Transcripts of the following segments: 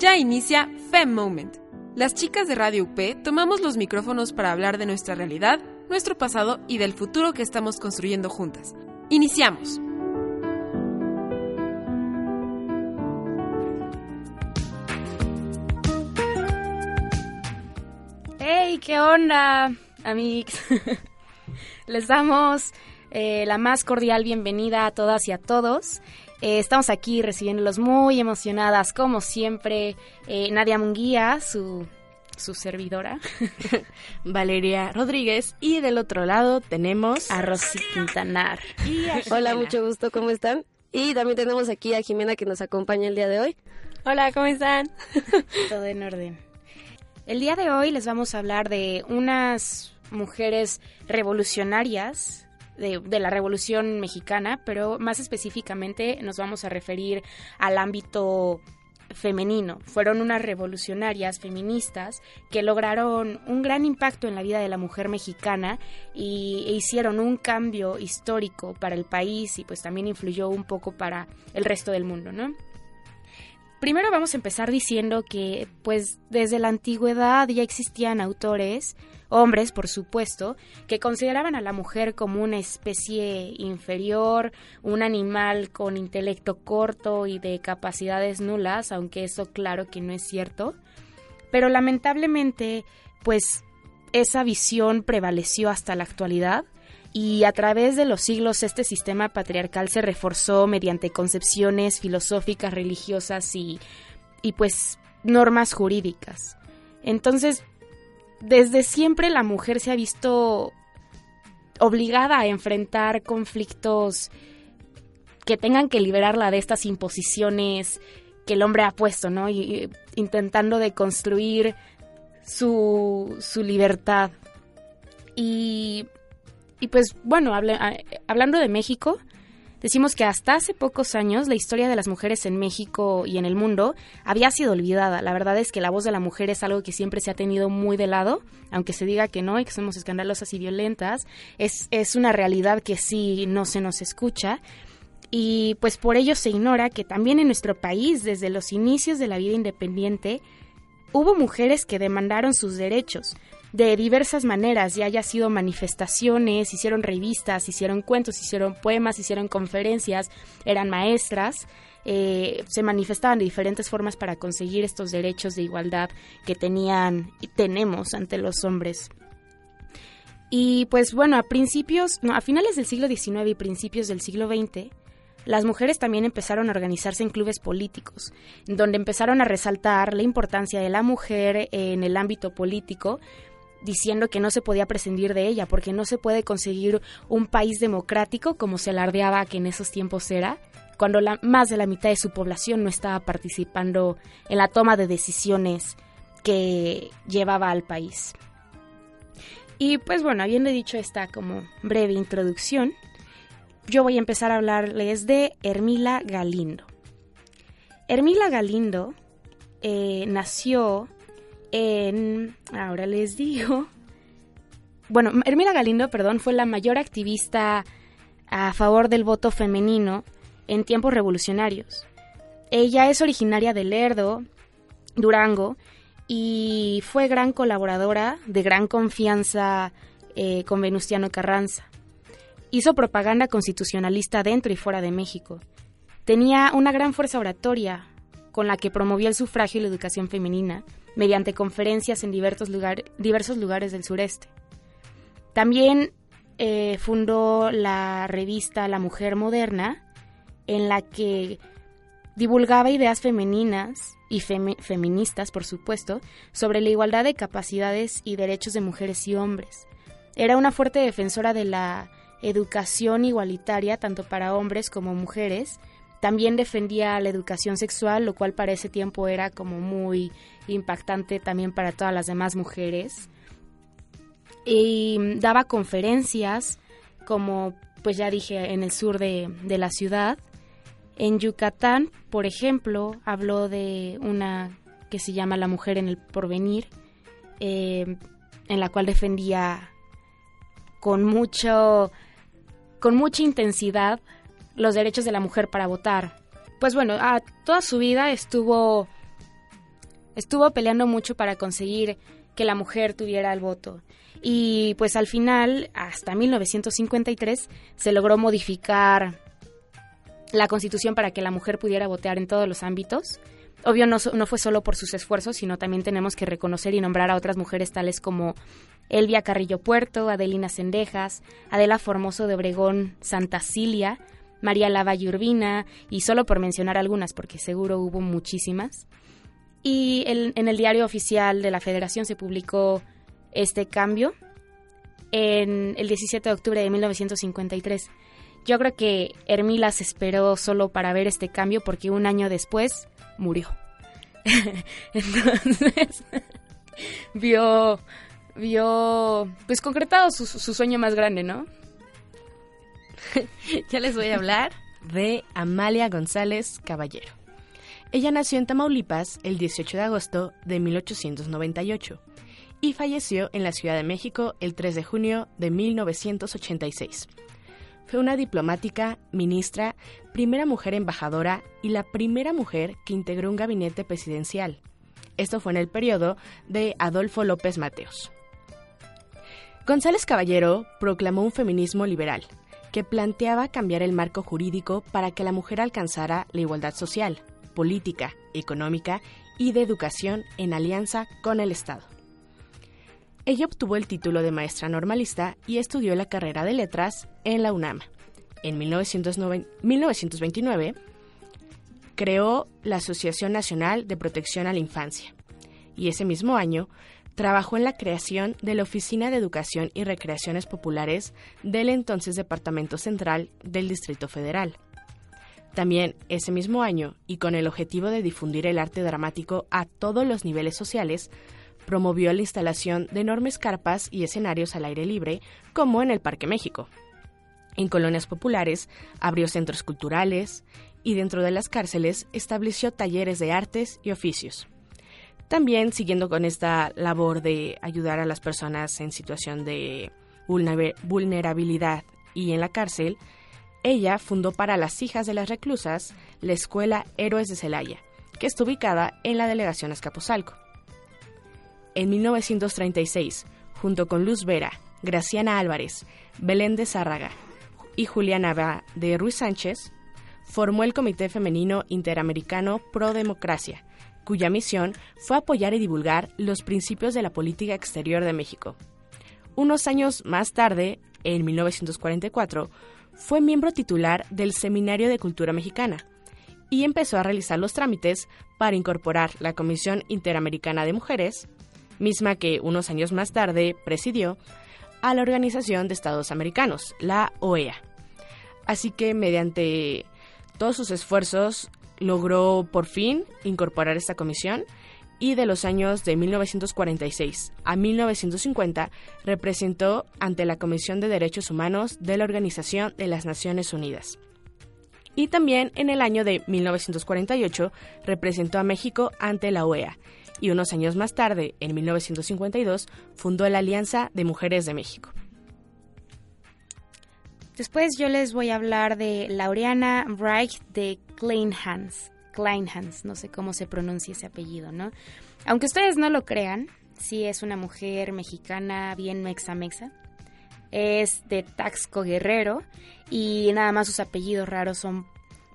Ya inicia Fem Moment. Las chicas de Radio UP tomamos los micrófonos para hablar de nuestra realidad, nuestro pasado y del futuro que estamos construyendo juntas. Iniciamos. ¡Hey! ¿Qué onda, amigos? Les damos eh, la más cordial bienvenida a todas y a todos. Eh, estamos aquí recibiéndolos muy emocionadas, como siempre. Eh, Nadia Munguía, su, su servidora. Valeria Rodríguez. Y del otro lado tenemos a Rosy Quintanar. Hola, mucho gusto, ¿cómo están? Y también tenemos aquí a Jimena que nos acompaña el día de hoy. Hola, ¿cómo están? Todo en orden. El día de hoy les vamos a hablar de unas mujeres revolucionarias de, la Revolución Mexicana, pero más específicamente nos vamos a referir al ámbito femenino. Fueron unas revolucionarias feministas que lograron un gran impacto en la vida de la mujer mexicana y e hicieron un cambio histórico para el país y pues también influyó un poco para el resto del mundo, ¿no? Primero vamos a empezar diciendo que pues desde la antigüedad ya existían autores hombres, por supuesto, que consideraban a la mujer como una especie inferior, un animal con intelecto corto y de capacidades nulas, aunque eso claro que no es cierto. Pero lamentablemente, pues esa visión prevaleció hasta la actualidad y a través de los siglos este sistema patriarcal se reforzó mediante concepciones filosóficas, religiosas y, y pues normas jurídicas. Entonces, desde siempre la mujer se ha visto obligada a enfrentar conflictos que tengan que liberarla de estas imposiciones que el hombre ha puesto, ¿no? Intentando de construir su, su libertad. Y, y pues bueno, hablando de México, Decimos que hasta hace pocos años la historia de las mujeres en México y en el mundo había sido olvidada. La verdad es que la voz de la mujer es algo que siempre se ha tenido muy de lado, aunque se diga que no y que somos escandalosas y violentas. Es, es una realidad que sí no se nos escucha. Y pues por ello se ignora que también en nuestro país, desde los inicios de la vida independiente, hubo mujeres que demandaron sus derechos de diversas maneras, ya haya sido manifestaciones, hicieron revistas, hicieron cuentos, hicieron poemas, hicieron conferencias, eran maestras, eh, se manifestaban de diferentes formas para conseguir estos derechos de igualdad que tenían y tenemos ante los hombres. Y pues bueno, a principios, no, a finales del siglo XIX y principios del siglo XX, las mujeres también empezaron a organizarse en clubes políticos, donde empezaron a resaltar la importancia de la mujer en el ámbito político, diciendo que no se podía prescindir de ella, porque no se puede conseguir un país democrático como se alardeaba que en esos tiempos era, cuando la, más de la mitad de su población no estaba participando en la toma de decisiones que llevaba al país. Y pues bueno, habiendo dicho esta como breve introducción, yo voy a empezar a hablarles de Hermila Galindo. Hermila Galindo eh, nació en, ahora les digo, bueno, Hermila Galindo, perdón, fue la mayor activista a favor del voto femenino en tiempos revolucionarios. Ella es originaria de Lerdo, Durango, y fue gran colaboradora de gran confianza eh, con Venustiano Carranza. Hizo propaganda constitucionalista dentro y fuera de México. Tenía una gran fuerza oratoria con la que promovió el sufragio y la educación femenina mediante conferencias en diversos, diversos lugares del sureste. También eh, fundó la revista La Mujer Moderna, en la que divulgaba ideas femeninas y feministas, por supuesto, sobre la igualdad de capacidades y derechos de mujeres y hombres. Era una fuerte defensora de la educación igualitaria tanto para hombres como mujeres también defendía la educación sexual, lo cual para ese tiempo era como muy impactante también para todas las demás mujeres. Y daba conferencias, como pues ya dije, en el sur de, la ciudad. En Yucatán, por ejemplo, habló de una que se llama La Mujer en el Porvenir, eh, en la cual defendía con mucho con mucha intensidad los derechos de la mujer para votar. Pues bueno, toda su vida estuvo estuvo peleando mucho para conseguir que la mujer tuviera el voto. Y pues al final, hasta 1953, se logró modificar la constitución para que la mujer pudiera votar en todos los ámbitos. Obvio, no, no, fue solo por sus esfuerzos, sino también tenemos que reconocer y nombrar a otras mujeres tales como Elvia Carrillo Puerto, Adelina Sendejas, Adela Formoso de Obregón, Santa Cilia, María Lava Urbina, y solo por mencionar algunas, porque seguro hubo muchísimas. Y en el diario oficial de la Federación se publicó este cambio en el 17 de octubre de 1953. Yo creo que Hermila se esperó solo para ver este cambio porque un año después murió. Entonces, vio, vio, pues concretado su sueño más grande, ¿no? ya les voy a hablar de Amalia González Caballero. Ella nació en Tamaulipas el 18 de agosto de 1898 y falleció en la Ciudad de México el 3 de junio de 1986. Fue una diplomática, ministra, primera mujer embajadora y la primera mujer que integró un gabinete presidencial. Esto fue en el periodo de Adolfo López Mateos. González Caballero proclamó un feminismo liberal, que planteaba cambiar el marco jurídico para que la mujer alcanzara la igualdad social, política, económica y de educación en alianza con el Estado. Ella obtuvo el título de maestra normalista y estudió la carrera de letras en la UNAM. En 1929 creó la Asociación Nacional de Protección a la Infancia y ese mismo año trabajó en la creación de la Oficina de Educación y Recreaciones Populares del entonces Departamento Central del Distrito Federal. También ese mismo año, y con el objetivo de difundir el arte dramático a todos los niveles sociales, promovió la instalación de enormes carpas y escenarios al aire libre, como en el Parque México. En colonias populares abrió centros culturales y dentro de las cárceles estableció talleres de artes y oficios. También, siguiendo con esta labor de ayudar a las personas en situación de vulnerabilidad y en la cárcel, ella fundó para las hijas de las reclusas la Escuela Héroes de Celaya, que está ubicada en la delegación Escaposalco. En 1936, junto con Luz Vera, Graciana Álvarez, Belén de Zárraga y Juliana de Ruiz Sánchez, formó el Comité Femenino Interamericano Pro Democracia, cuya misión fue apoyar y divulgar los principios de la política exterior de México. Unos años más tarde, en 1944, fue miembro titular del Seminario de Cultura Mexicana y empezó a realizar los trámites para incorporar la Comisión Interamericana de Mujeres, misma que unos años más tarde presidió, a la Organización de Estados Americanos, la OEA. Así que mediante todos sus esfuerzos logró por fin incorporar esta comisión y de los años de 1946 a 1950 representó ante la Comisión de Derechos Humanos de la Organización de las Naciones Unidas. Y también en el año de 1948 representó a México ante la OEA y unos años más tarde, en 1952, fundó la Alianza de Mujeres de México. Después yo les voy a hablar de Laureana Bright de Kleinhans. Kleinhans, no sé cómo se pronuncia ese apellido, ¿no? Aunque ustedes no lo crean, sí es una mujer mexicana bien mexa-mexa. Es de Taxco Guerrero y nada más sus apellidos raros son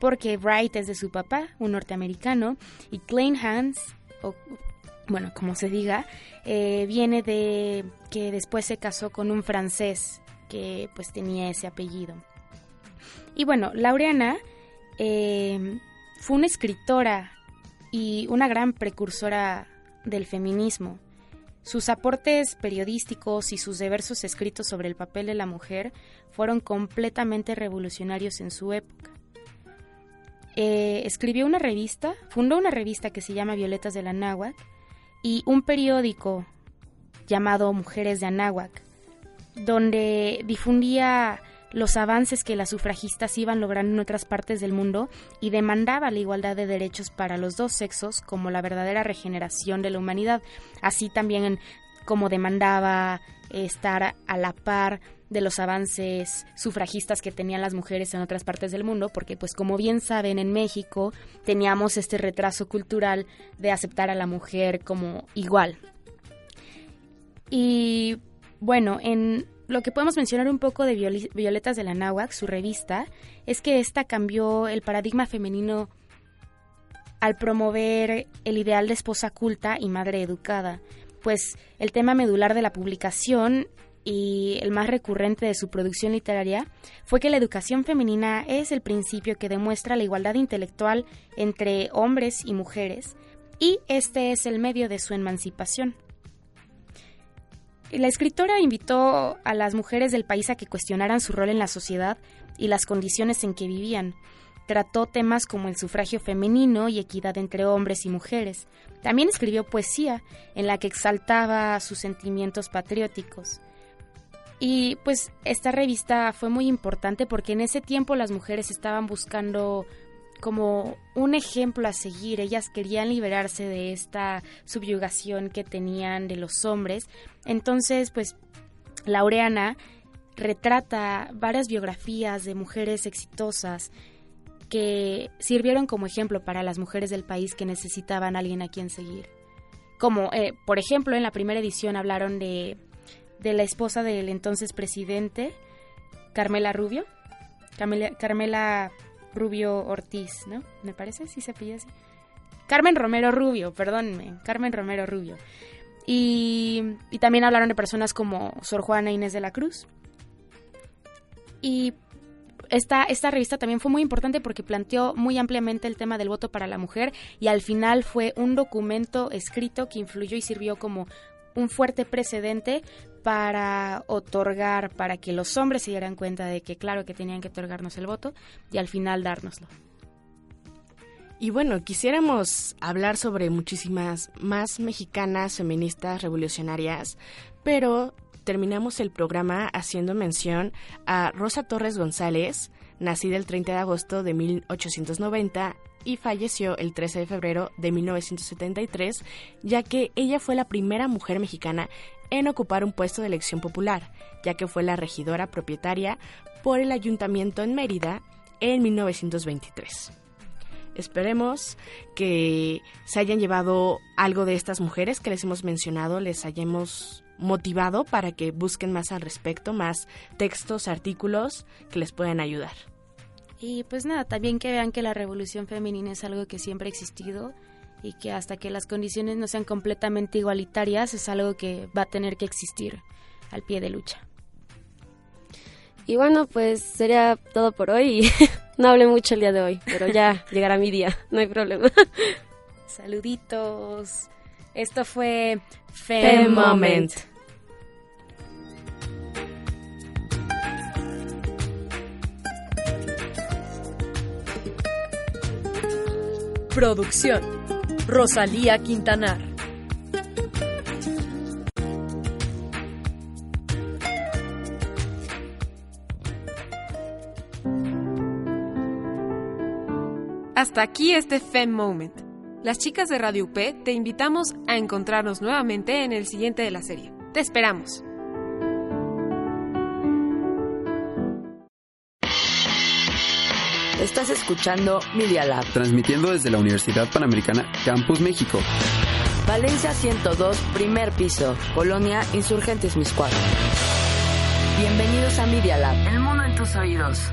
porque Bright es de su papá, un norteamericano, y Kleinhans, o bueno, como se diga, eh, viene de que después se casó con un francés que pues tenía ese apellido. Y bueno, Laureana eh, fue una escritora y una gran precursora del feminismo. Sus aportes periodísticos y sus diversos escritos sobre el papel de la mujer fueron completamente revolucionarios en su época. eh, escribió una revista, fundó una revista que se llama Violetas de la Náhuac y un periódico llamado Mujeres de Anáhuac, donde difundía los avances que las sufragistas iban logrando en otras partes del mundo y demandaba la igualdad de derechos para los dos sexos como la verdadera regeneración de la humanidad, así también como demandaba estar a la par de los avances sufragistas que tenían las mujeres en otras partes del mundo, porque pues como bien saben en México teníamos este retraso cultural de aceptar a la mujer como igual. Y bueno, en lo que podemos mencionar un poco de Violetas de la Náhuac, su revista, es que esta cambió el paradigma femenino al promover el ideal de esposa culta y madre educada, pues el tema medular de la publicación y el más recurrente de su producción literaria fue que la educación femenina es el principio que demuestra la igualdad intelectual entre hombres y mujeres, y este es el medio de su emancipación. La escritora invitó a las mujeres del país a que cuestionaran su rol en la sociedad y las condiciones en que vivían. Trató temas como el sufragio femenino y equidad entre hombres y mujeres. También escribió poesía en la que exaltaba sus sentimientos patrióticos. Y pues esta revista fue muy importante porque en ese tiempo las mujeres estaban buscando como un ejemplo a seguir. Ellas querían liberarse de esta subyugación que tenían de los hombres. Entonces, pues, Laureana retrata varias biografías de mujeres exitosas que sirvieron como ejemplo para las mujeres del país que necesitaban a alguien a quien seguir. Como, eh, por ejemplo, en la primera edición hablaron de, de la esposa del entonces presidente, Carmela Rubio. Carmela, Carmela Rubio Ortiz, ¿no? Me parece, sí se pilla así. Carmen Romero Rubio, perdónenme, Carmen Romero Rubio. Y, y también hablaron de personas como Sor Juana Inés de la Cruz. Y esta, esta revista también fue muy importante porque planteó muy ampliamente el tema del voto para la mujer y al final fue un documento escrito que influyó y sirvió como un fuerte precedente para otorgar, para que los hombres se dieran cuenta de que claro que tenían que otorgarnos el voto y al final dárnoslo. Y bueno, quisiéramos hablar sobre muchísimas más mexicanas feministas revolucionarias, pero terminamos el programa haciendo mención a Rosa Torres González, nacida el 30 de agosto de 1890 y falleció el 13 de febrero de 1973, ya que ella fue la primera mujer mexicana en ocupar un puesto de elección popular, ya que fue la regidora propietaria por el ayuntamiento en Mérida en 1923. Esperemos que se hayan llevado algo de estas mujeres que les hemos mencionado, les hayamos motivado para que busquen más al respecto, más textos, artículos que les puedan ayudar. Y pues nada, también que vean que la revolución femenina es algo que siempre ha existido y que hasta que las condiciones no sean completamente igualitarias es algo que va a tener que existir al pie de lucha. Y bueno, pues sería todo por hoy. no hablé mucho el día de hoy, pero ya llegará mi día, no hay problema. Saluditos. Esto fue Fem Moment. Producción. Rosalía Quintanar. Hasta aquí este Fem Moment. Las chicas de Radio UP te invitamos a encontrarnos nuevamente en el siguiente de la serie. Te esperamos. Estás escuchando Media Lab. Transmitiendo desde la Universidad Panamericana Campus México. Valencia 102, primer piso. Colonia Insurgentes Miscuadro. Bienvenidos a Media Lab. El mundo en tus oídos.